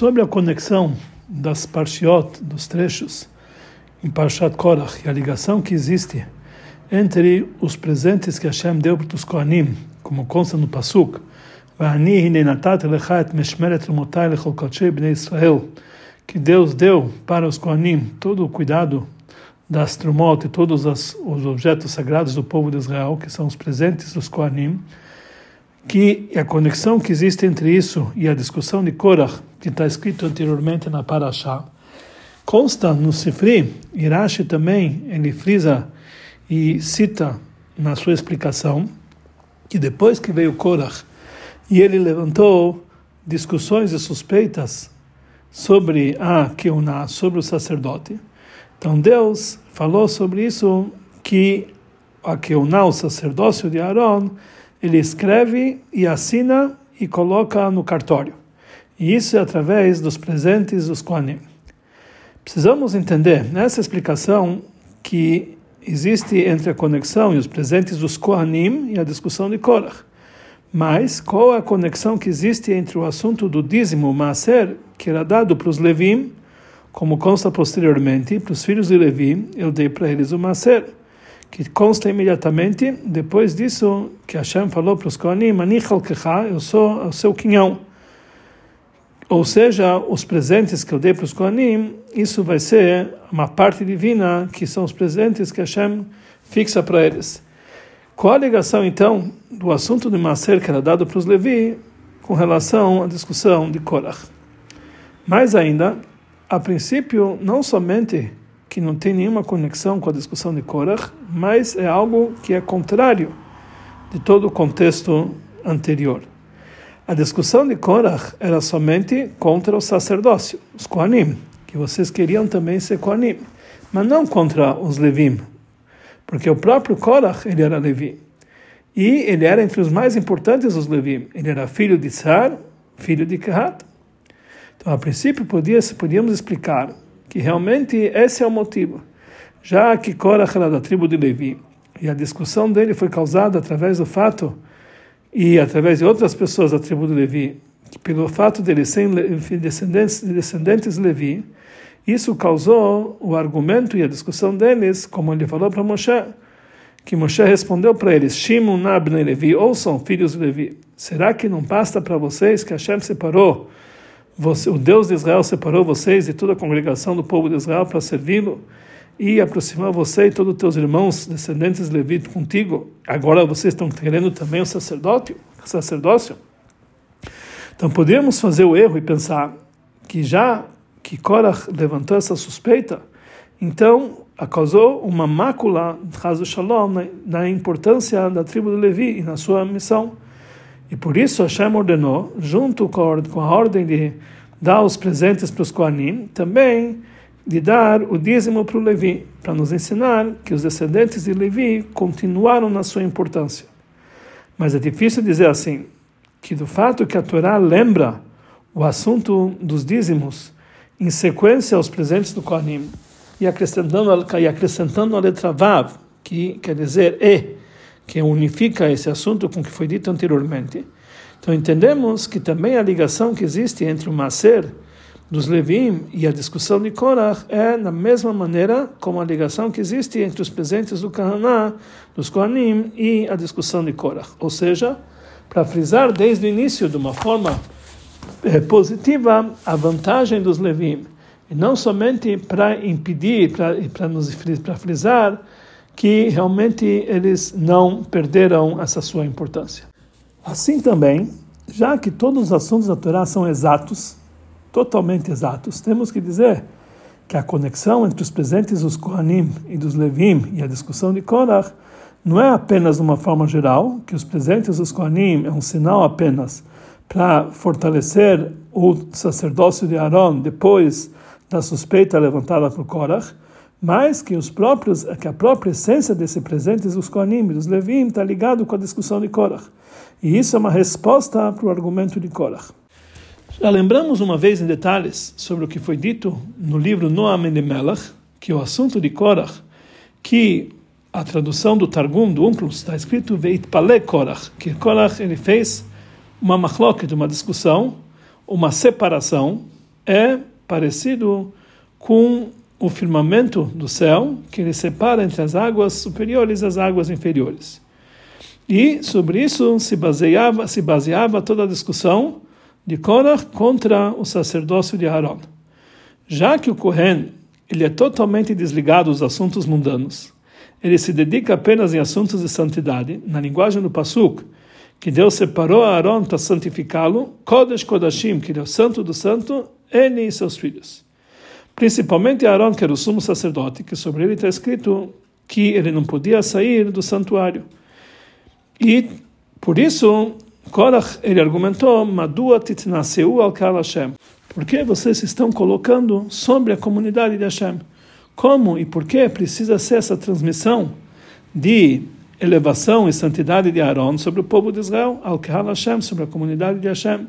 Sobre a conexão das parshiot, dos trechos, em Parshat Korach, e a ligação que existe entre os presentes que Hashem deu para os Kohanim, como consta no Pasuk, que Deus deu para os Kohanim todo o cuidado das trumot e todos os objetos sagrados do povo de Israel, que são os presentes dos Kohanim, que a conexão que existe entre isso e a discussão de Korach, que está escrito anteriormente na Parashá, consta no Sifri, Irashi também, ele frisa e cita na sua explicação, que depois que veio Korach, e ele levantou discussões e suspeitas sobre a Keuná, sobre o sacerdote, então Deus falou sobre isso que a Keuná, o sacerdócio de Aaron, ele escreve e assina e coloca no cartório. E isso é através dos presentes dos Kohanim. Precisamos entender nessa explicação que existe entre a conexão e os presentes dos Kohanim e a discussão de Korach. Mas qual é a conexão que existe entre o assunto do dízimo, Maaser, que era dado para os Levim, como consta posteriormente, para os filhos de Levi, eu dei para eles o Maser, que consta imediatamente depois disso que Hashem falou para os Kohanim, eu sou o seu quinhão. Ou seja, os presentes que eu dei para os Kohanim, isso vai ser uma parte divina, que são os presentes que Hashem fixa para eles. Qual a ligação, então, do assunto de Maser que era dado para os Levi com relação à discussão de Korach? Mais ainda, a princípio, não somente que não tem nenhuma conexão com a discussão de Korach, mas é algo que é contrário de todo o contexto anterior. A discussão de Korach era somente contra o sacerdócio, os Kohanim, que vocês queriam também ser Kohanim, mas não contra os Levim, porque o próprio Korach ele era Levi. E ele era entre os mais importantes dos Levim. Ele era filho de Tsar, filho de Kehat. Então, a princípio, podia, podíamos explicar que realmente esse é o motivo. Já que Korach era da tribo de Levi, e a discussão dele foi causada através do fato, e através de outras pessoas da tribo de Levi, que pelo fato de eles serem descendentes, descendentes de Levi, isso causou o argumento e a discussão deles, como ele falou para Moshe, que Moshe respondeu para eles: Shimon, Nabne Levi, ouçam, filhos de Levi, será que não basta para vocês que Hashem separou você, o Deus de Israel separou vocês e toda a congregação do povo de Israel para servi-lo e aproximar você e todos os teus irmãos descendentes de Levi contigo. Agora vocês estão querendo também o sacerdócio, sacerdócio. Então podemos fazer o erro e pensar que já que Korach levantou essa suspeita, então causou uma mácula, Shalom, na, importância da tribo de Levi e na sua missão. E por isso Hashem ordenou, junto com a ordem de dar os presentes para os Kohanim, também de dar o dízimo para o Levi, para nos ensinar que os descendentes de Levi continuaram na sua importância. Mas é difícil dizer assim, que do fato que a Torá lembra o assunto dos dízimos em sequência aos presentes do Kohanim, e acrescentando, e acrescentando a letra Vav, que quer dizer E, que unifica esse assunto com o que foi dito anteriormente. Então entendemos que também a ligação que existe entre o Maser dos Levim e a discussão de Korach é na mesma maneira como a ligação que existe entre os presentes do Kahaná, dos Kohanim e a discussão de Korach. Ou seja, para frisar desde o início de uma forma eh, positiva a vantagem dos Levim, e não somente para impedir, para nos para frisar que realmente eles não perderam essa sua importância. Assim também, já que todos os assuntos da Torá são exatos, totalmente exatos, temos que dizer que a conexão entre os presentes dos Kohanim e dos Levim e a discussão de Korach não é apenas de uma forma geral, que os presentes dos Kohanim é um sinal apenas para fortalecer o sacerdócio de Aaron depois da suspeita levantada por Korach, mas que os próprios, que a própria essência desse presente dos Kohanim, dos Levim, está ligado com a discussão de Korach. E isso é uma resposta para o argumento de Korach. Já lembramos uma vez em detalhes sobre o que foi dito no livro Noam Melach, que o assunto de Korach, que a tradução do Targum, do Unclus, está escrito Veit Pale Korach, que Korach ele fez uma machloket, uma discussão, uma separação, é parecido com o firmamento do céu, que ele separa entre as águas superiores e as águas inferiores. E sobre isso se baseava, se baseava toda a discussão de Korah contra o sacerdócio de Aaron. Já que o Kohen ele é totalmente desligado dos assuntos mundanos, ele se dedica apenas em assuntos de santidade, na linguagem do Pasuk, que Deus separou Aaron para santificá-lo, Kodesh Kodashim, que ele é o santo do santo, ele e seus filhos. Principalmente Aaron, que era o sumo sacerdote, que sobre ele está escrito que ele não podia sair do santuário. E por isso, Korach, ele argumentou, Madua titnaseu al Hashem. Por que vocês estão colocando sobre a comunidade de Hashem? Como e por que precisa ser essa transmissão de elevação e santidade de Aaron sobre o povo de Israel, al Hashem, sobre a comunidade de Hashem,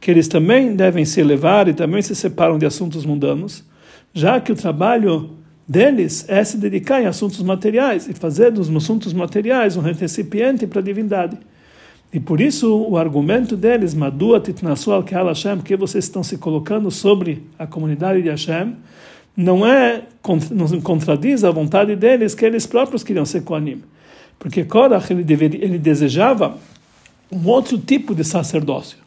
que eles também devem se elevar e também se separam de assuntos mundanos, já que o trabalho deles é se dedicar em assuntos materiais e fazer dos assuntos materiais um recipiente para a divindade. E por isso o argumento deles, Madua titnasu al Hashem, que vocês estão se colocando sobre a comunidade de Hashem, não é não contradiz a vontade deles que eles próprios queriam ser Koanim. Porque Korach ele, deveria, ele desejava um outro tipo de sacerdócio,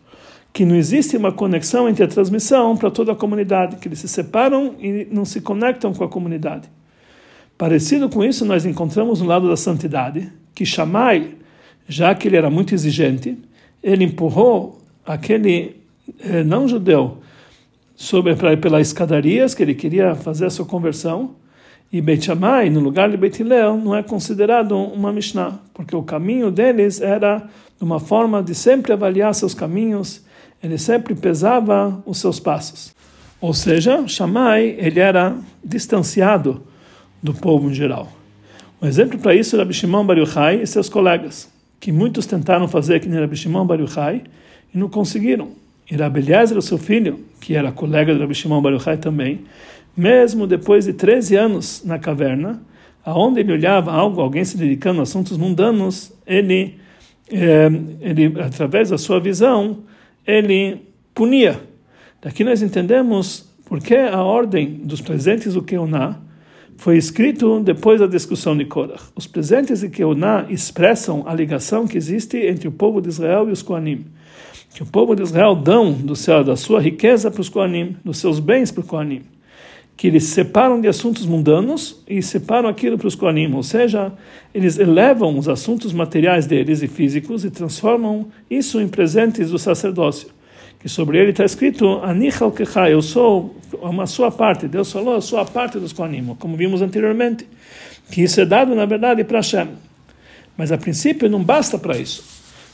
que não existe uma conexão entre a transmissão para toda a comunidade, que eles se separam e não se conectam com a comunidade. Parecido com isso, nós encontramos no lado da santidade, que Shammai, já que ele era muito exigente, ele empurrou aquele eh, não judeu sobre pelas escadarias que ele queria fazer a sua conversão. E Beit Shammai no lugar de Beit não é considerado uma Mishnah porque o caminho deles era uma forma de sempre avaliar seus caminhos. Ele sempre pesava os seus passos. Ou seja Shammai ele era distanciado do povo em geral. Um exemplo para isso era Shimon Bar Yochai e seus colegas que muitos tentaram fazer que nem Rabbi Shimon Bar Yochai e não conseguiram e Rabbi Eliezer, seu filho, que era colega de Rabbi Shimon Bar Yochai também, mesmo depois de 13 anos na caverna, aonde ele olhava algo, alguém se dedicando a assuntos mundanos, ele, eh, ele através da sua visão, ele punia. Daqui nós entendemos porque a ordem dos presentes do Keuná foi escrito depois da discussão de Korach. Os presentes de Keuná expressam a ligação que existe entre o povo de Israel e os Koanim que o povo de Israel dão do céu da sua riqueza para os Koanim, dos seus bens para os Koanim, que eles separam de assuntos mundanos e separam aquilo para os Koanim, ou seja, eles elevam os assuntos materiais deles e físicos e transformam isso em presentes do sacerdócio. Que sobre ele está escrito, Anichal Kecha, eu sou uma sua parte, Deus falou, a sua parte dos Koanim, como vimos anteriormente, que isso é dado, na verdade, para Hashem. Mas a princípio não basta para isso.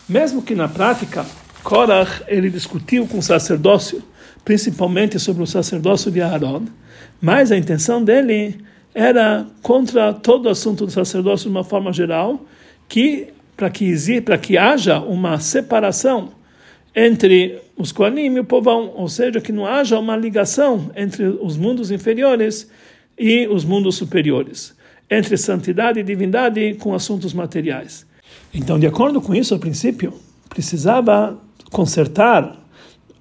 Mesmo que na prática Korach ele discutiu com o sacerdócio, principalmente sobre o sacerdócio de Aaron, mas a intenção dele era contra todo o assunto do sacerdócio de uma forma geral, que para que para que haja uma separação entre os Koanim e o povão, ou seja, que não haja uma ligação entre os mundos inferiores e os mundos superiores, entre santidade e divindade com assuntos materiais. Então, de acordo com isso, a princípio, precisava consertar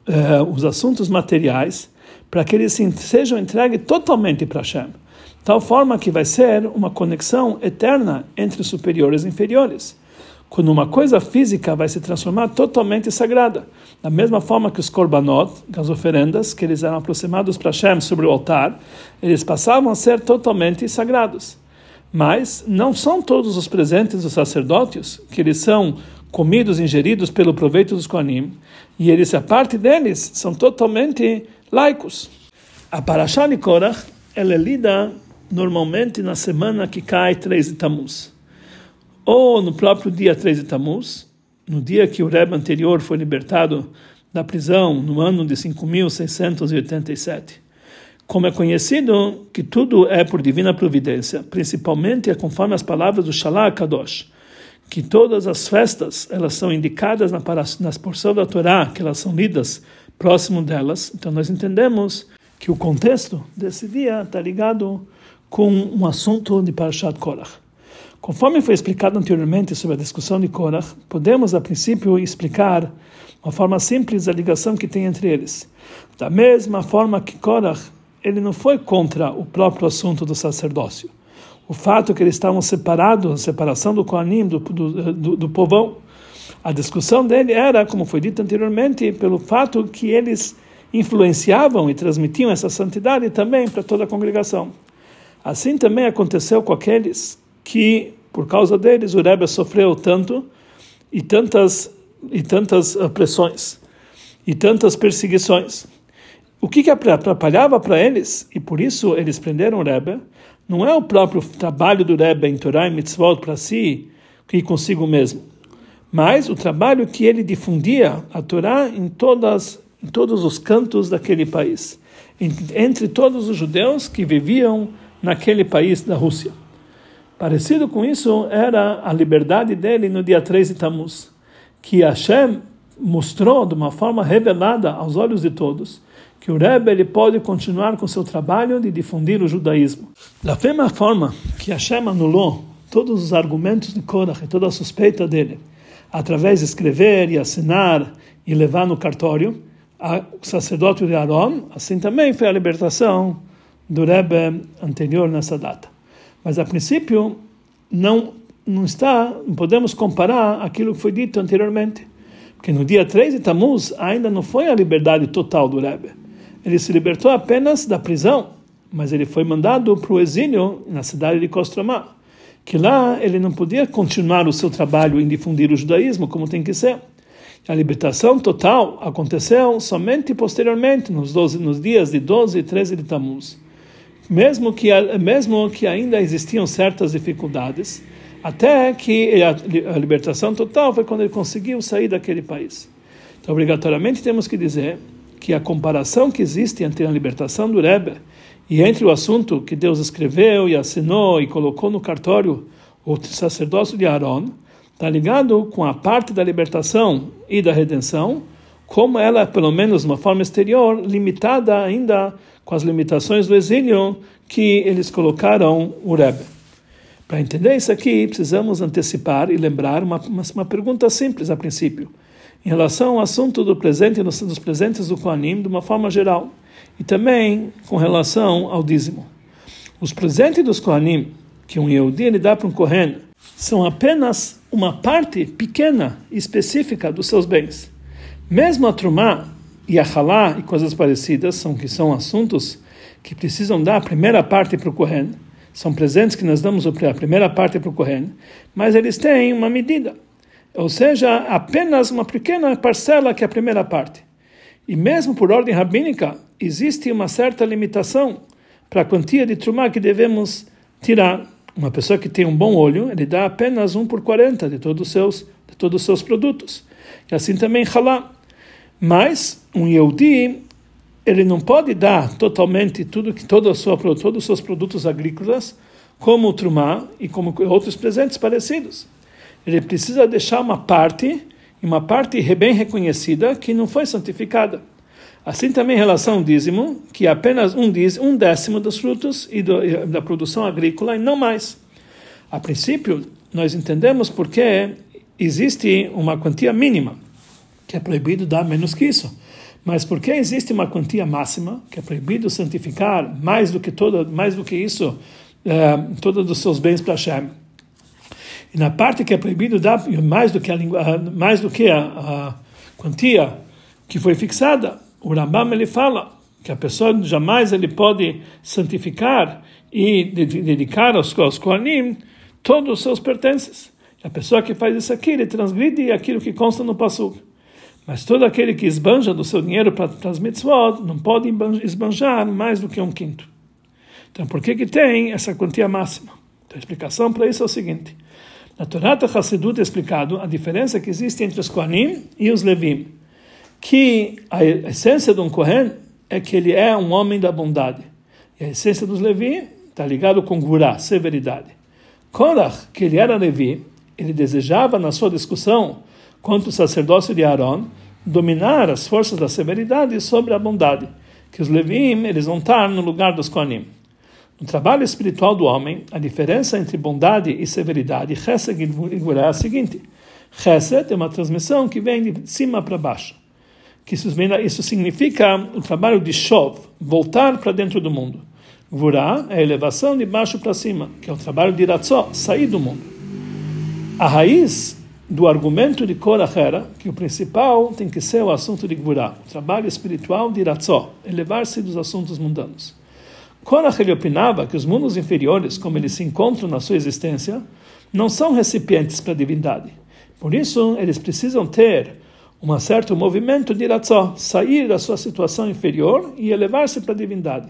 uh, os assuntos materiais para que eles sejam entregues totalmente para Hashem, tal forma que vai ser uma conexão eterna entre superiores e inferiores. Quando uma coisa física vai se transformar totalmente sagrada, da mesma forma que os korbanot, as oferendas, que eles eram aproximados para Hashem sobre o altar, eles passavam a ser totalmente sagrados. Mas não são todos os presentes dos sacerdotes que eles são comidos, ingeridos pelo proveito dos Koanim, e eles, a parte deles, são totalmente laicos. A Parashá de Korach, ela é lida normalmente na semana que cai 3 de Tammuz, ou no próprio dia 3 de Tammuz, no dia que o Rebbe anterior foi libertado da prisão, no ano de 5687. Como é conhecido que tudo é por divina providência, principalmente é conforme as palavras do Shalach Kadosh, que todas as festas elas são indicadas na, nas porção da Torá, que elas são lidas próximo delas. Então nós entendemos que o contexto desse dia está ligado com um assunto de Parashat Korach. Conforme foi explicado anteriormente sobre a discussão de Korach, podemos a princípio explicar uma forma simples a ligação que tem entre eles. Da mesma forma que Korach, ele não foi contra o próprio assunto do sacerdócio. O fato que eles estavam separados, a separação do Kohanim, do, do, do, do povão, a discussão dele era, como foi dito anteriormente, pelo fato que eles influenciavam e transmitiam essa santidade também para toda a congregação. Assim também aconteceu com aqueles que, por causa deles, o Rebbe sofreu tanto e tantas e tantas pressões e tantas perseguições. O que, que atrapalhava para eles, e por isso eles prenderam o Rebbe, não é o próprio trabalho do Rebbe em Torah e Mitzvot para si, que consigo mesmo, mas o trabalho que ele difundia a Torá em, todas, em todos os cantos daquele país, entre todos os judeus que viviam naquele país da Rússia. Parecido com isso era a liberdade dele no dia 3 de Tammuz, que Hashem mostrou de uma forma revelada aos olhos de todos que o Rebbe ele pode continuar com seu trabalho de difundir o judaísmo. Da mesma forma que Hashem anulou todos os argumentos de Korach e toda a suspeita dele, através de escrever e assinar e levar no cartório, o sacerdote de Aaron, assim também foi a libertação do Rebbe anterior nessa data. Mas a princípio não não está, não podemos comparar aquilo que foi dito anteriormente, porque no dia 3 de Tammuz ainda não foi a liberdade total do Rebbe. Ele se libertou apenas da prisão, mas ele foi mandado para o exílio na cidade de Kostromá que lá ele não podia continuar o seu trabalho em difundir o judaísmo como tem que ser. A libertação total aconteceu somente posteriormente, nos, 12, nos dias de 12 e 13 de Tammuz. Mesmo que, mesmo que ainda existiam certas dificuldades, até que a, libertação total foi quando ele conseguiu sair daquele país. Então, obrigatoriamente temos que dizer que a comparação que existe entre a libertação do Rebbe e entre o assunto que Deus escreveu e assinou e colocou no cartório o sacerdócio de Aaron, está ligado com a parte da libertação e da redenção, como ela, pelo menos de uma forma exterior, limitada ainda com as limitações do exílio que eles colocaram o Rebbe. Para entender isso aqui, precisamos antecipar e lembrar uma, uma, uma pergunta simples a princípio, em relação ao assunto do presente dos presentes do Koanim de uma forma geral e também com relação ao dízimo. Os presentes dos Kohanim, que um Yehudi ele dá para um Kohen, são apenas uma parte pequena e específica dos seus bens. Mesmo a Trumá e a Halá e coisas parecidas, são que são assuntos que precisam dar a primeira parte para o Kohen, são presentes que nós damos a primeira parte para o Kohen, mas eles têm uma medida, ou seja, apenas uma pequena parcela que é a primeira parte. E mesmo por ordem rabínica, existe uma certa limitação para a quantia de trumá que devemos tirar. Uma pessoa que tem um bom olho, ele dá apenas um por 40 de todos os seus, de todos os seus produtos. E assim também halá. Mas um Yehudi, ele não pode dar totalmente tudo que toda sua, todos os seus produtos agrícolas, como o trumá e como outros presentes parecidos. Ele precisa deixar uma parte, uma parte bem reconhecida, que não foi santificada. Assim também em relação ao dízimo, que é apenas um, dízimo, um décimo dos frutos e do, da produção agrícola e não mais. A princípio, nós entendemos porque existe uma quantia mínima, que é proibido dar menos que isso. Mas porque existe uma quantia máxima, que é proibido santificar mais do que toda, mais do que isso, é, todos os seus bens para Hashem. E na parte que é proibido dar mais do que a, mais do que a, a quantia que foi fixada, o Rambam ele fala que a pessoa jamais ele pode santificar e dedicar aos, aos Kohanim todos os seus pertences. A pessoa que faz isso aqui, ele transgride aquilo que consta no Passuk. Mas todo aquele que esbanja do seu dinheiro para as mitzvot não pode esbanjar mais do que um quinto. Então, por que que tem essa quantia máxima? Então, a explicação para isso é o seguinte. Na Torá Hassidut é explicado a diferença que existe entre os Kohanim e os Levim que a essência de um Kohen é que ele é um homem da bondade. E a essência dos Levi está ligado com Gurá, severidade. Korach, que ele era Levi, ele desejava na sua discussão contra o sacerdócio de Aaron dominar as forças da severidade sobre a bondade, que os Levim eles vão estar no lugar dos Kohanim. No trabalho espiritual do homem, a diferença entre bondade e severidade, Chesed e Gvura, é a seguinte: Chesed é uma transmissão que vem de cima para baixo. Que isso, significa o trabalho de Shov, voltar para dentro do mundo. Gvura é a elevação de baixo para cima, que é o trabalho de Ratzó, sair do mundo. A raiz do argumento de Korachera, que o principal tem que ser o assunto de Gvura, o trabalho espiritual de Ratzó, elevar-se dos assuntos mundanos. Korach ele opinava que os mundos inferiores, como eles se encontram na sua existência, não são recipientes para a divindade. Por isso, eles precisam ter um certo movimento de Ratzó, sair da sua situação inferior e elevar-se para a divindade.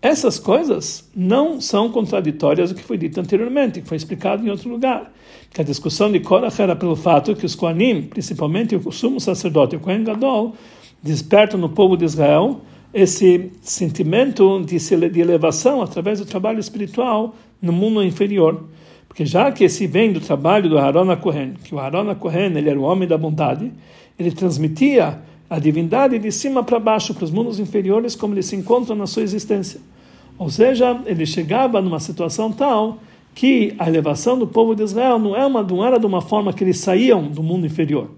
Essas coisas não são contraditórias do que foi dito anteriormente, que foi explicado em outro lugar. Que a discussão de Korach era pelo fato que os Koanim, principalmente o sumo sacerdote, o Kohen Gadol, despertam no povo de Israel esse sentimento de elevação através do trabalho espiritual no mundo inferior. Porque já que esse vem do trabalho do Harona Kohen, que o Harona Kohen ele era o homem da bondade, ele transmitia a divindade de cima para baixo, para os mundos inferiores, como eles se encontram na sua existência. Ou seja, ele chegava numa situação tal que a elevação do povo de Israel não, é uma, não era de uma forma que eles saíam do mundo inferior,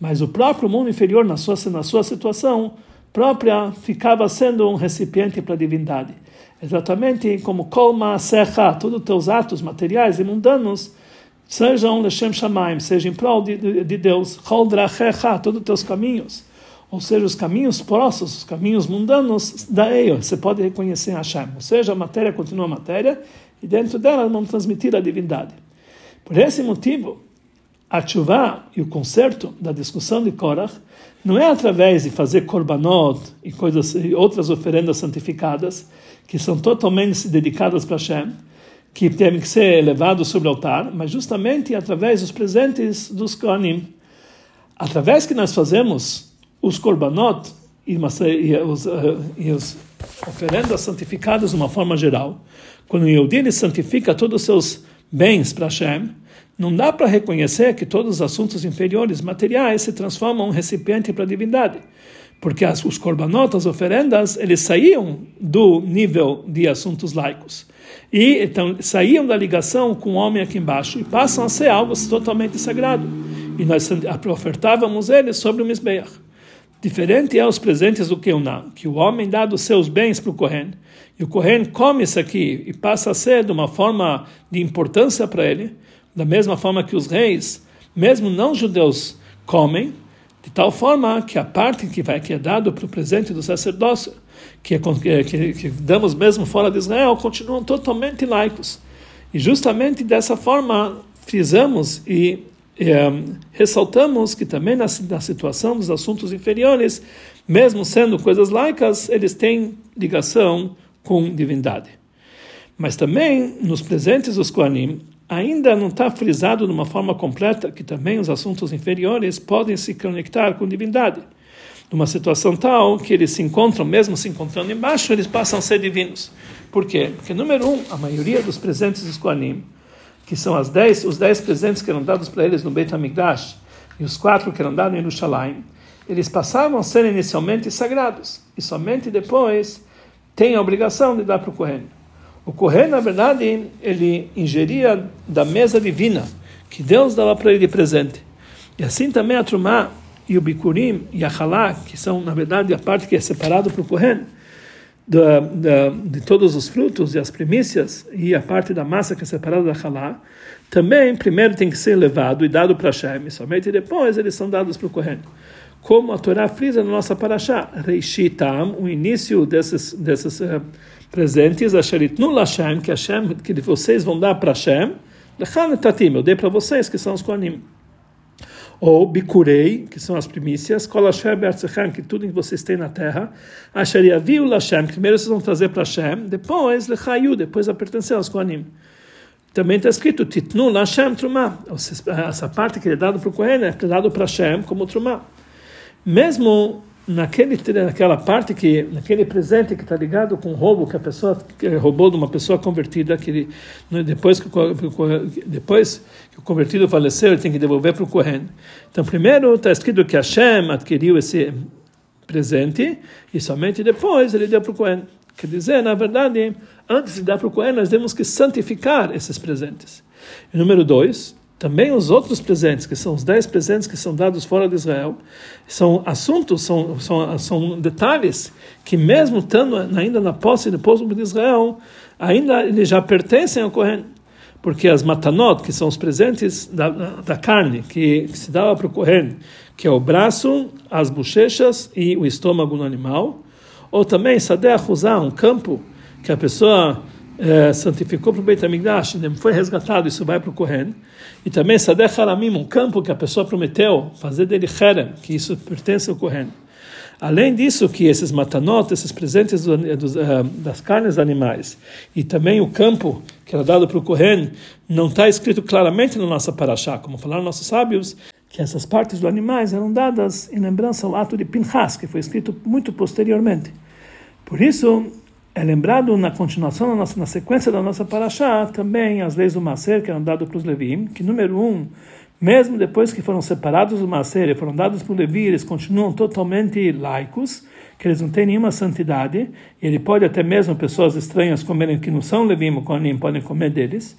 mas o próprio mundo inferior, na sua, na sua situação própria, ficava sendo um recipiente para a divindade. Exatamente como Kolma Secha, todos os teus atos materiais e mundanos, sejam Lechem Shamaim, sejam em prol de, de, de Deus, todos os teus caminhos ou seja, os caminhos próximos, os caminhos mundanos da Eio, você pode reconhecer Hashem, ou seja, a matéria continua a matéria e dentro dela vão transmitir a divindade. Por esse motivo, a chuva e o conserto da discussão de Korach não é através de fazer korbanot e coisas e outras oferendas santificadas que são totalmente dedicadas para Hashem, que devem ser elevados sobre o altar, mas justamente através dos presentes dos Kohanim. Através que nós fazemos os korbanot e, os, uh, e as oferendas santificadas de uma forma geral, quando o Yehudi santifica todos os seus bens para Hashem, não dá para reconhecer que todos os assuntos inferiores, materiais, se transformam em um recipiente para a divindade. Porque as, os korbanot, as oferendas, eles saíam do nível de assuntos laicos. E então saíam da ligação com o homem aqui embaixo e passam a ser algo totalmente sagrado. E nós ofertávamos eles sobre o Mizbeach. Diferente é os presentes do Keuná, que o homem dá dos seus bens para o Kohen, e o Kohen come isso aqui e passa a ser de uma forma de importância para ele, da mesma forma que os reis, mesmo não judeus, comem, de tal forma que a parte que vai que é dado para o presente do sacerdócio, que, é, que, que damos mesmo fora de Israel, continuam totalmente laicos. E justamente dessa forma frisamos e é, ressaltamos que também na, na, situação dos assuntos inferiores, mesmo sendo coisas laicas, eles têm ligação com divindade. Mas também nos presentes dos Koanim, ainda não está frisado de uma forma completa que também os assuntos inferiores podem se conectar com divindade. Numa situação tal que eles se encontram, mesmo se encontrando embaixo, eles passam a ser divinos. Por quê? Porque, número um, a maioria dos presentes dos Koanim que são as dez, os dez presentes que eram dados para eles no Beit HaMikdash e os quatro que eram dados em Jerusalém, eles passavam a ser inicialmente sagrados e somente depois tem a obrigação de dar para o Kohen. O Kohen, na verdade, ele ingeria da mesa divina que Deus dava para ele de presente. E assim também a Trumá e o Bikurim e a Halá, que são, na verdade, a parte que é separado para o Kohen, da, da, de todos os frutos e as primícias e a parte da massa que é separada da halá, também primeiro tem que ser levado e dado para Hashem, somente depois eles são dados para o Kohen. Como a Torá frisa na nossa paraxá, Reishitam, o início desses, desses uh, presentes, Asheritnu Lashem, que, Hashem, que vocês vão dar para Hashem, Lechan Tatim, eu dei para vocês, que são os Kohanim ou bikurei, que são as primícias, que tudo que vocês têm na terra, asher yaviu lashem, primeiro vocês vão trazer para Hashem, depois lechayu, depois a pertencer aos Kohanim. Também está escrito, titnu lashem trumá, essa parte que é dada para o Kohen é dado para Hashem como trumá. Mesmo naquele, naquela parte que naquele presente que está ligado com o roubo que a pessoa que roubou de uma pessoa convertida que ele, depois que depois que o convertido faleceu ele tem que devolver para o Kohen então primeiro está escrito que Hashem adquiriu esse presente e somente depois ele deu para o Kohen Quer dizer, na verdade, antes de dar para o Cohen, nós temos que santificar esses presentes. E número dois, também os outros presentes, que são os dez presentes que são dados fora de Israel, são assuntos, são, são, são detalhes que mesmo estando ainda na posse do povo de Israel, ainda eles já pertencem ao Kohen. Porque as matanot, que são os presentes da, da carne, que, que se dava para o Kohen, que é o braço, as bochechas e o estômago no animal, ou também sadeh um campo que a pessoa é, santificou para o Beit HaMikdash, foi resgatado, isso vai para o Kohen. E também Sadeh Haramim, um campo que a pessoa prometeu fazer dele Herem, que isso pertence ao Kohen. Além disso, que esses matanot, esses presentes do, dos, uh, das carnes animais, e também o campo que era dado para o Kohen, não está escrito claramente na nossa paraxá, como falaram nossos sábios, que essas partes dos animais eram dadas em lembrança ao ato de Pinchas, que foi escrito muito posteriormente. Por isso, é lembrado na continuação, na, nossa, na sequência da nossa paraxá, também as leis do Maser que eram dadas para os Levim, que número um, mesmo depois que foram separados do Maser e foram dados para o Levi, eles continuam totalmente laicos, que eles não têm nenhuma santidade, e ele pode até mesmo pessoas estranhas comerem que não são Levim podem comer deles.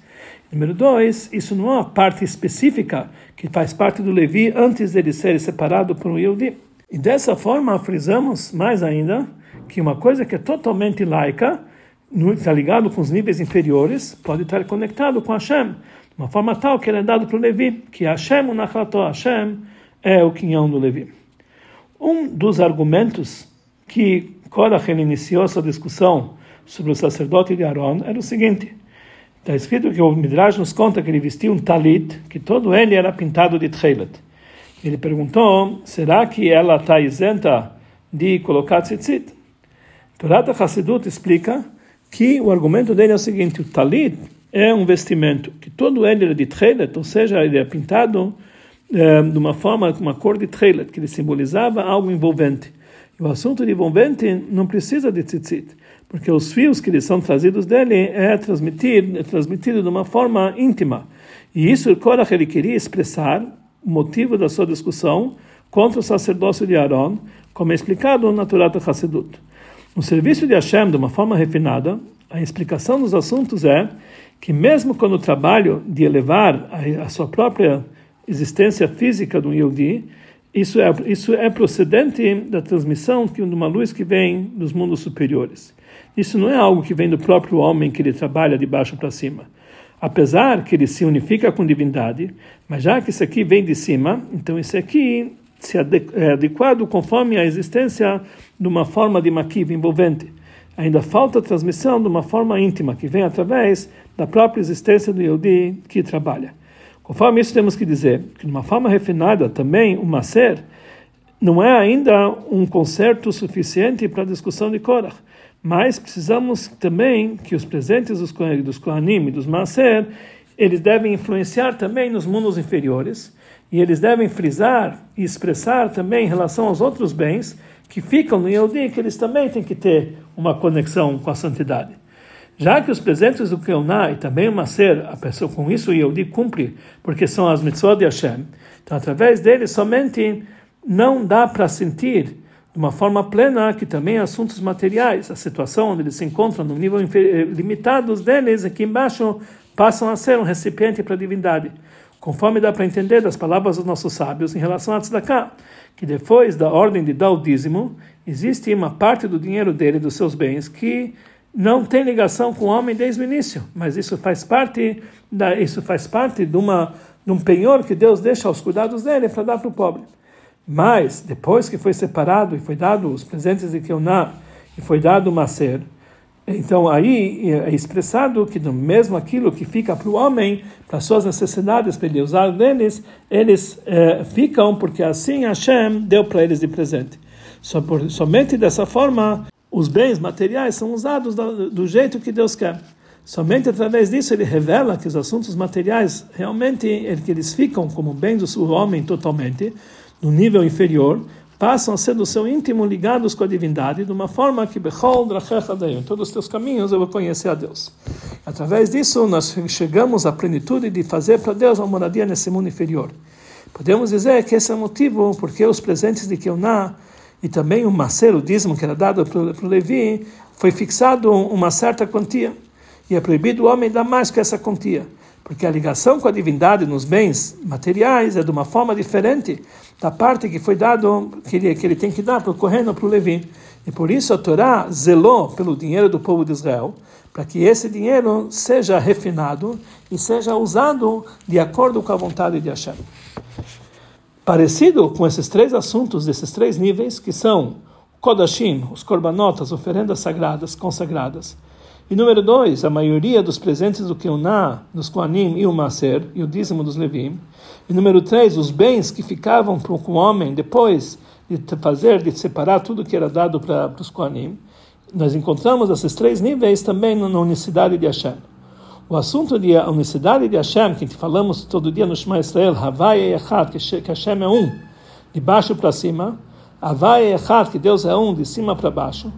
Número dois, isso não é uma parte específica que faz parte do Levi antes dele ser separado por um Yehudi. E dessa forma, frisamos mais ainda que uma coisa que é totalmente laica, está ligado com os níveis inferiores, pode estar conectado com Hashem, de uma forma tal que ele é dado para o Levi, que Hashem, o Nachlato Hashem, é o quinhão do Levi. Um dos argumentos que Korach iniciou essa discussão sobre o sacerdote de Aaron era o seguinte: está escrito que o Midrash nos conta que ele vestia um talit, que todo ele era pintado de tchelet. Ele perguntou: será que ela está isenta de colocar tzitzit? Torat Hassidut explica que o argumento dele é o seguinte: o talit é um vestimento que todo ele é de tchelet, ou seja, ele é pintado é, de uma forma, com uma cor de tchelet, que ele simbolizava algo envolvente. E o assunto de envolvente não precisa de tzitzit, porque os fios que eles são trazidos dele é transmitido, é transmitido de uma forma íntima. E isso Korach ele queria expressar o motivo da sua discussão contra o sacerdócio de Aaron, como é explicado na Torá Hassidut. No serviço de Hashem, de uma forma refinada, a explicação dos assuntos é que mesmo quando o trabalho de elevar a, a sua própria existência física do Yehudi, isso é, isso é procedente da transmissão de uma luz que vem dos mundos superiores. Isso não é algo que vem do próprio homem que ele trabalha de baixo para cima. Apesar que ele se unifica com divindade, mas já que isso aqui vem de cima, então isso aqui se é adequado conforme a existência de uma forma de maquiv envolvente. Ainda falta a transmissão de uma forma íntima, que vem através da própria existência do Yehudi que trabalha. Conforme isso, temos que dizer que, de uma forma refinada, também o Maser não é ainda um conserto suficiente para a discussão de Korach, mas precisamos também que os presentes dos, dos Kohanim e dos Maser eles devem influenciar também nos mundos inferiores e eles devem frisar e expressar também em relação aos outros bens que ficam no Yehudi, que eles também têm que ter uma conexão com a santidade. Já que os presentes do Keuná e também o Maser, a pessoa com isso o Yehudi cumpre, porque são as mitzvot de Hashem, então através deles somente não dá para sentir de uma forma plena que também assuntos materiais, a situação onde eles se encontram no nível limitado deles, aqui embaixo, passam a ser um recipiente para a divindade conforme dá para entender das palavras dos nossos sábios em relação a Tzedakah, que depois da ordem de dar o dízimo, existe uma parte do dinheiro dele, dos seus bens, que não tem ligação com o homem desde o início, mas isso faz parte da, isso faz parte de uma de um penhor que Deus deixa aos cuidados dele para dar para o pobre. Mas depois que foi separado e foi dado os presentes de Keuná e foi dado o macer, então aí é expressado que mesmo aquilo que fica para o homem, para suas necessidades, para ele usar deles, eles é, ficam porque assim Hashem deu para eles de presente. Por, somente dessa forma os bens materiais são usados do, do jeito que Deus quer. Somente através disso ele revela que os assuntos materiais realmente que eles ficam como bens do homem totalmente no nível inferior passam a ser do seu íntimo ligados com a divindade de uma forma que em todos os teus caminhos eu vou conhecer a Deus. Através disso nós chegamos à plenitude de fazer para Deus uma moradia nesse mundo inferior. Podemos dizer que esse é o motivo porque os presentes de Keuná e também o macer, o dízimo que era dado para Levi, foi fixado uma certa quantia. E é proibido o homem dar mais que essa quantia. Porque a ligação com a divindade nos bens materiais é de uma forma diferente da parte que foi dado, que ele, que ele tem que dar para o Correno ou para o Levi. E por isso a Torá zelou pelo dinheiro do povo de Israel, para que esse dinheiro seja refinado e seja usado de acordo com a vontade de Hashem. Parecido com esses três assuntos, desses três níveis, que são Kodashim, os corbanotas, oferendas sagradas, consagradas. E número dois, a maioria dos presentes do Keuná, dos Koanim e o Maser, e o dízimo dos Levim. E número três, os bens que ficavam para o homem depois de fazer, de separar tudo que era dado para, os Koanim. Nós encontramos esses três níveis também na unicidade de Hashem. O assunto de unicidade de Hashem, que falamos todo dia no Shema Israel, Havai Echad, que Hashem é um, de baixo para cima, Havai Echad, que Deus é um, de cima para baixo,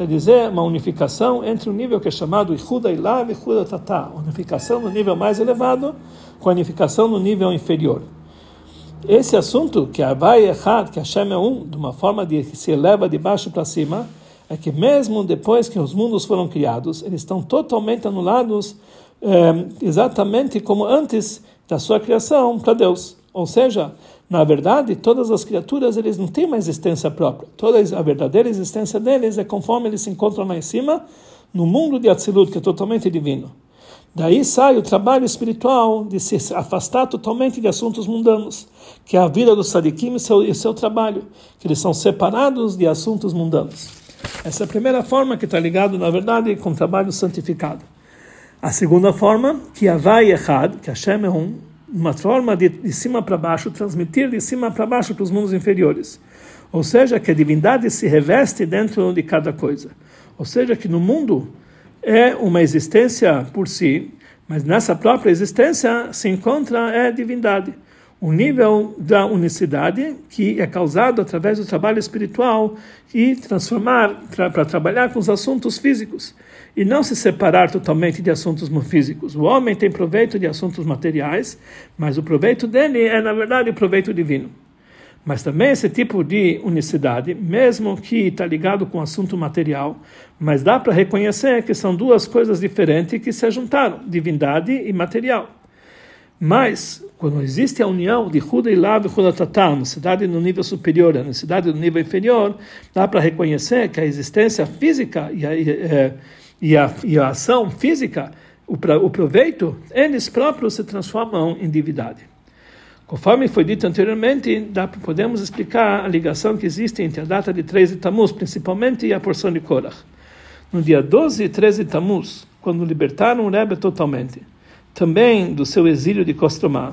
quer dizer uma unificação entre o nível que é chamado Ihuda Ilav e Ihuda Tatá, unificação no nível mais elevado com a unificação no nível inferior. Esse assunto, que Havai Echad, que Hashem é um, de uma forma de, que se eleva de baixo para cima, é que mesmo depois que os mundos foram criados, eles estão totalmente anulados é, exatamente como antes da sua criação para Deus. Ou seja, na verdade, todas as criaturas eles não têm uma existência própria. Toda a verdadeira existência deles é conforme eles se encontram lá em cima, no mundo de Atzilut, que é totalmente divino. Daí sai o trabalho espiritual de se afastar totalmente de assuntos mundanos, que é a vida dos sadikim e seu, e seu trabalho, que eles são separados de assuntos mundanos. Essa é a primeira forma que está ligado, na verdade, com o trabalho santificado. A segunda forma, que Havai Echad, que Hashem é um, uma forma de, de cima para baixo, transmitir de cima para baixo para os mundos inferiores. Ou seja, que a divindade se reveste dentro de cada coisa. Ou seja, que no mundo é uma existência por si, mas nessa própria existência se encontra a divindade. O nível da unicidade que é causado através do trabalho espiritual e transformar para trabalhar com os assuntos físicos e não se separar totalmente de assuntos físicos. O homem tem proveito de assuntos materiais, mas o proveito dele é, na verdade, o proveito divino. Mas também esse tipo de unicidade, mesmo que está ligado com assunto material, mas dá para reconhecer que são duas coisas diferentes que se juntaram, divindade e material. Mas, quando existe a união de Huda e Lav e Huda Tatá, a necessidade no nível superior e a necessidade no nível inferior, dá para reconhecer que a existência física e a, e, e a, e a ação física, o, o proveito, eles próprios se transformam em divindade. Conforme foi dito anteriormente, dá, podemos explicar a ligação que existe entre a data de 13 de Tammuz, principalmente, e a porção de Korach. No dia 12 e 13 de Tammuz, quando libertaram o Rebbe totalmente, também do seu exílio de Kostromá,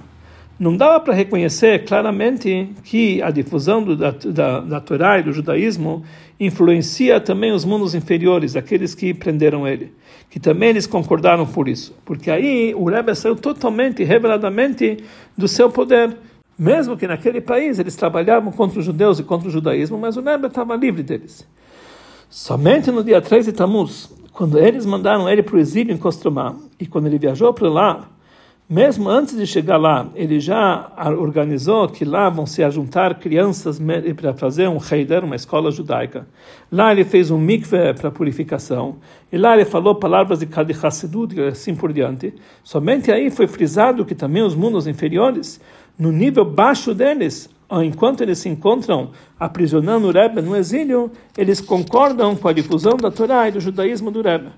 não dava para reconhecer claramente que a difusão do, da, da, da Torá e do judaísmo influencia também os mundos inferiores, aqueles que prenderam ele, que também eles concordaram por isso, porque aí o Rebbe saiu totalmente, reveladamente do seu poder, mesmo que naquele país eles trabalhavam contra os judeus e contra o judaísmo, mas o Rebbe estava livre deles. Somente no dia 3 de Tammuz, quando eles mandaram ele para o exílio em Kostromá, e quando ele viajou para lá, mesmo antes de chegar lá, ele já organizou que lá vão se ajuntar crianças para fazer um heider, uma escola judaica. Lá ele fez um mikveh para purificação. E lá ele falou palavras de Kadi Hassidut e assim por diante. Somente aí foi frisado que também os mundos inferiores, no nível baixo deles, enquanto eles se encontram aprisionando o Rebbe no exílio, eles concordam com a difusão da Torá e do judaísmo do Rebbe.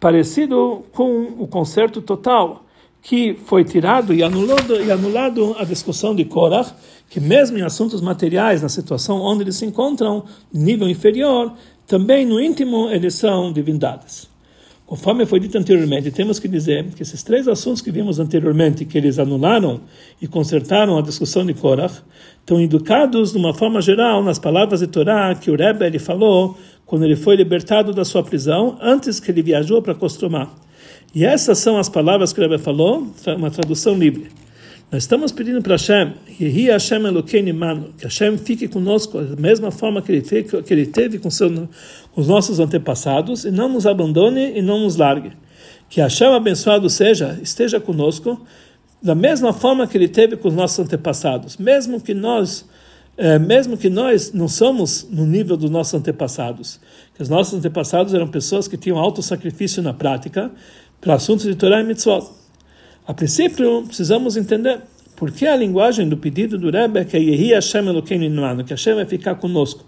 Parecido com o concerto total que foi tirado e anulado, e anulado a discussão de Korach, que mesmo em assuntos materiais, na situação onde eles se encontram, nível inferior, também no íntimo eles são divindades. Conforme foi dito anteriormente, temos que dizer que esses três assuntos que vimos anteriormente, que eles anularam e consertaram a discussão de Korach, estão educados de uma forma geral nas palavras de Torá que o Rebbe ele falou quando ele foi libertado da sua prisão, antes que ele viajou para Kostromá. E essas são as palavras que o Rebbe falou, uma tradução livre. Nós estamos pedindo para Hashem, Hashem que Hashem fique conosco da mesma forma que ele, fez, que ele teve com, seu, com os nossos antepassados, e não nos abandone e não nos largue. Que Hashem abençoado seja, esteja conosco, da mesma forma que ele teve com os nossos antepassados. Mesmo que nós é, mesmo que nós não somos no nível dos nossos antepassados, que os nossos antepassados eram pessoas que tinham alto sacrifício na prática para assuntos de Torah e Mitzvot. A princípio, precisamos entender por que a linguagem do pedido do Rebbe é que Yehi Hashem Elokeinu Inuanu, que Hashem vai ficar conosco.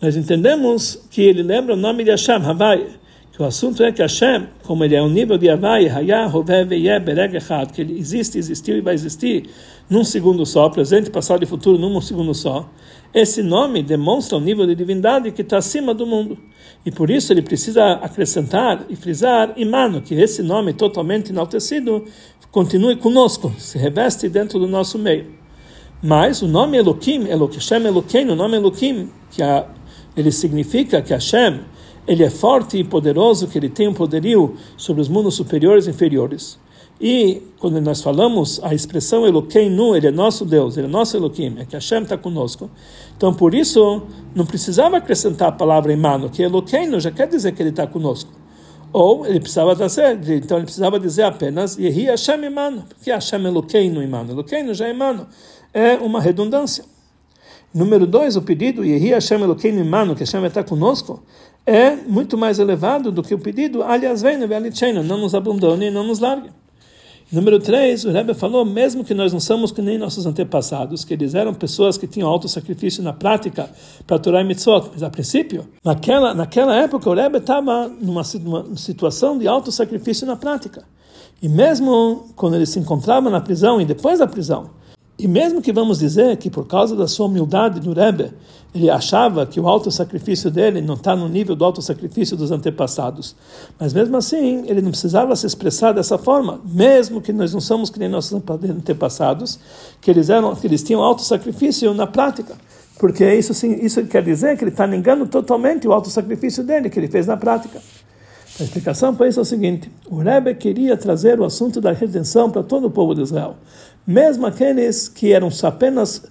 Nós entendemos que ele lembra o nome de Hashem, Havai, que o assunto é que Hashem, como ele é um nível de Havai, Hayah, Hoveh, Veyeh, que ele existe, existiu e vai existir num segundo só, presente, passado e futuro num segundo só, esse nome demonstra o nível de divindade que está acima do mundo. E por isso ele precisa acrescentar e frisar Imano, que esse nome totalmente enaltecido continue conosco, se reveste dentro do nosso meio. Mas o nome Elohim, Elohim, Elohim, o nome Elohim, que a, ele significa que Hashem, ele é forte e poderoso, que ele tem um poderio sobre os mundos superiores e inferiores. E quando nós falamos a expressão Eloquim ele é nosso Deus, ele é nosso Eloquim, é que Hashem está conosco. Então, por isso, não precisava acrescentar a palavra Emmanuel, que Eloquim já quer dizer que ele está conosco. Ou ele precisava trazer, então ele precisava dizer apenas Yehi Hashem Emmanuel, porque Hashem Eloquim Emmanuel, Eloquim já é Emmanuel. É uma redundância. Número dois, o pedido Yehi Hashem Eloquim Emmanuel, que Hashem está conosco, é muito mais elevado do que o pedido Aliás, vem, não nos abandone, não nos largue. Número 3, o Rebbe falou, mesmo que nós não somos que nem nossos antepassados, que eles eram pessoas que tinham alto sacrifício na prática para Torah e Mitzvot, mas a princípio, naquela, naquela época, o Rebbe estava numa, numa situação de alto sacrifício na prática. E mesmo quando ele se encontrava na prisão e depois da prisão, e mesmo que vamos dizer que por causa da sua humildade do Rebbe, ele achava que o alto sacrifício dele não está no nível do alto sacrifício dos antepassados. Mas mesmo assim, ele não precisava se expressar dessa forma, mesmo que nós não somos que nem nossos antepassados, que eles, eram, que eles tinham alto sacrifício na prática. Porque isso, sim, isso quer dizer que ele está negando totalmente o alto sacrifício dele, que ele fez na prática. A explicação para isso é o seguinte: o Rebbe queria trazer o assunto da redenção para todo o povo de Israel mesmo aqueles que eram apenas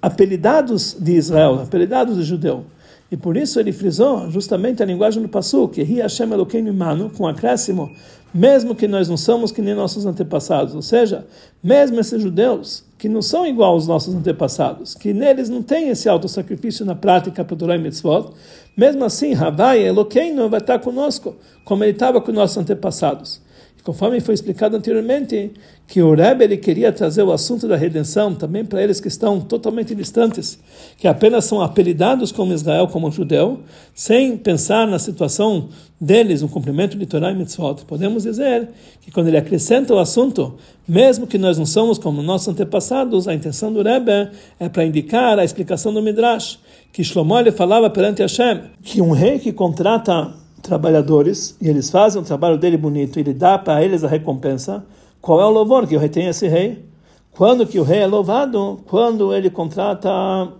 apelidados de Israel, apelidados de judeu. E por isso ele frisou justamente a linguagem do Passu, que Ri Hashem Elokeinu Manu, com acréscimo, mesmo que nós não somos que nem nossos antepassados, ou seja, mesmo esses judeus que não são igual aos nossos antepassados, que neles não tem esse auto sacrifício na prática para Torah e Mitzvot, mesmo assim, Havai Elokeinu vai estar conosco, como ele estava com nossos antepassados. Conforme foi explicado anteriormente, que o Rebbe ele queria trazer o assunto da redenção também para eles que estão totalmente distantes, que apenas são apelidados como Israel, como judeu, sem pensar na situação deles, no cumprimento de Torah e Mitzvot. Podemos dizer que quando ele acrescenta o assunto, mesmo que nós não somos como nossos antepassados, a intenção do Rebbe é para indicar a explicação do Midrash, que Shlomo ele falava perante Hashem, que um rei que contrata trabalhadores e eles fazem o trabalho dele bonito e ele dá para eles a recompensa, qual é o louvor que o rei tem esse rei? Quando que o rei é louvado? Quando ele contrata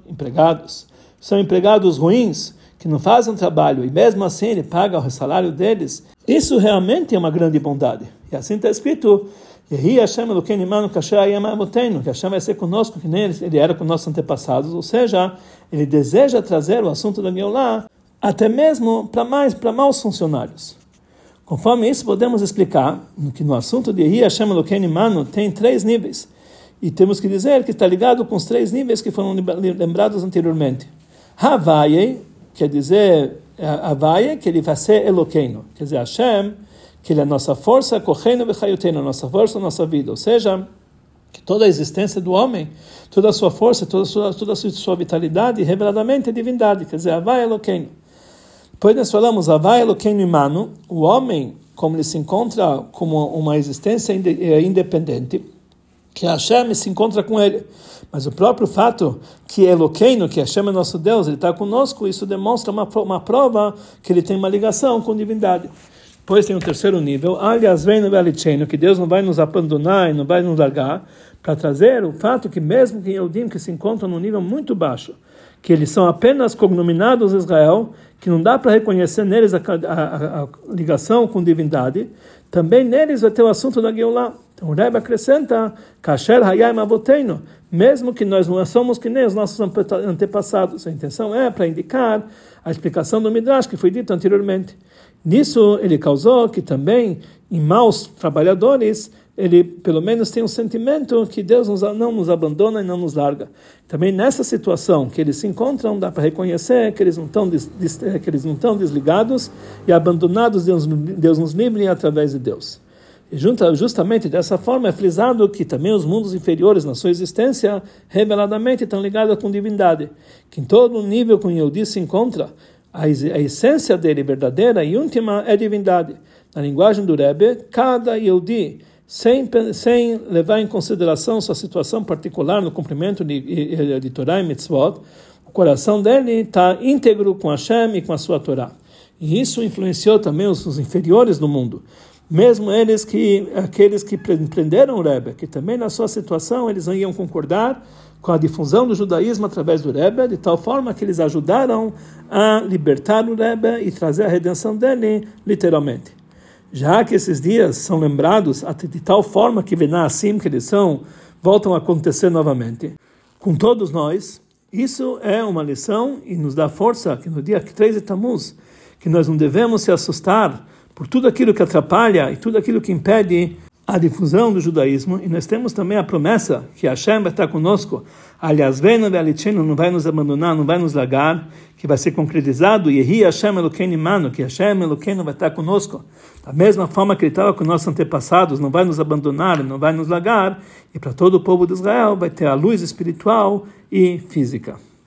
empregados. São empregados ruins que não fazem trabalho e mesmo assim ele paga o salário deles. Isso realmente é uma grande bondade. E assim está escrito que Hashem vai ser conosco que nem ele era com nossos antepassados, ou seja, ele deseja trazer o assunto da Geulah até mesmo para mais para maus funcionários. Conforme isso, podemos explicar que no assunto de Ria Hashem Elokein Mano tem três níveis. E temos que dizer que está ligado com os três níveis que foram lembrados anteriormente. Havaye, quer dizer, Havaye, que ele vai ser Elokeino. Quer dizer, Hashem, que ele é a nossa força, correndo e nossa força, nossa vida. Ou seja, que toda a existência do homem, toda a sua força, toda a sua, toda a sua vitalidade, reveladamente é divindade. Quer dizer, Havaye Elokeino. Depois nós falamos, o homem, como ele se encontra como uma existência eh, independente, que Hashem se encontra com ele. Mas o próprio fato que Eloqueino, que Hashem é nosso Deus, ele está conosco, isso demonstra uma, uma prova que ele tem uma ligação com divindade. Depois tem um terceiro nível, aliás, vem no que Deus não vai nos abandonar e não vai nos largar, para trazer o fato que mesmo que Eudim que se encontram num nível muito baixo, que eles são apenas cognominados Israel, que não dá para reconhecer neles a, a, a, ligação com divindade, também neles vai ter o assunto da Geulah. Então o Rebbe acrescenta, Kasher Hayayim Avoteino, mesmo que nós não somos que nem os nossos antepassados. A intenção é para indicar a explicação do Midrash que foi dito anteriormente. Nisso ele causou que também em maus trabalhadores ele pelo menos tem um sentimento que Deus não nos abandona e não nos larga. Também nessa situação que eles se encontram, dá para reconhecer que eles não estão que eles não estão desligados e abandonados, Deus, Deus nos livre através de Deus. E justamente dessa forma é frisado que também os mundos inferiores na sua existência reveladamente estão ligados com divindade, que em todo nível com Yehudi se encontra, a, essência dele verdadeira e última é divindade. Na linguagem do Rebbe, cada Yehudi sem, sem levar em consideração sua situação particular no cumprimento de, de, Torá e Mitzvot, o coração dele está íntegro com Hashem e com a sua Torá. E isso influenciou também os, os inferiores do mundo. Mesmo eles que, aqueles que prenderam o Rebbe, que também na sua situação eles iam concordar com a difusão do judaísmo através do Rebbe, de tal forma que eles ajudaram a libertar o Rebbe e trazer a redenção dele, literalmente já que esses dias são lembrados de tal forma que vem assim que eles são, voltam a acontecer novamente. Com todos nós, isso é uma lição e nos dá força que no dia 3 de Tammuz, que nós não devemos se assustar por tudo aquilo que atrapalha e tudo aquilo que impede a difusão do judaísmo e nós temos também a promessa que Hashem vai estar conosco, aliás, veno não vai nos abandonar, não vai nos largar, que vai ser concretizado, Yehi Hashem Elokeinu Imanu, que Hashem Elokeinu vai estar conosco, da mesma forma que ele estava com nossos antepassados, não vai nos abandonar, não vai nos largar, e para todo o povo de Israel vai ter a luz espiritual e física.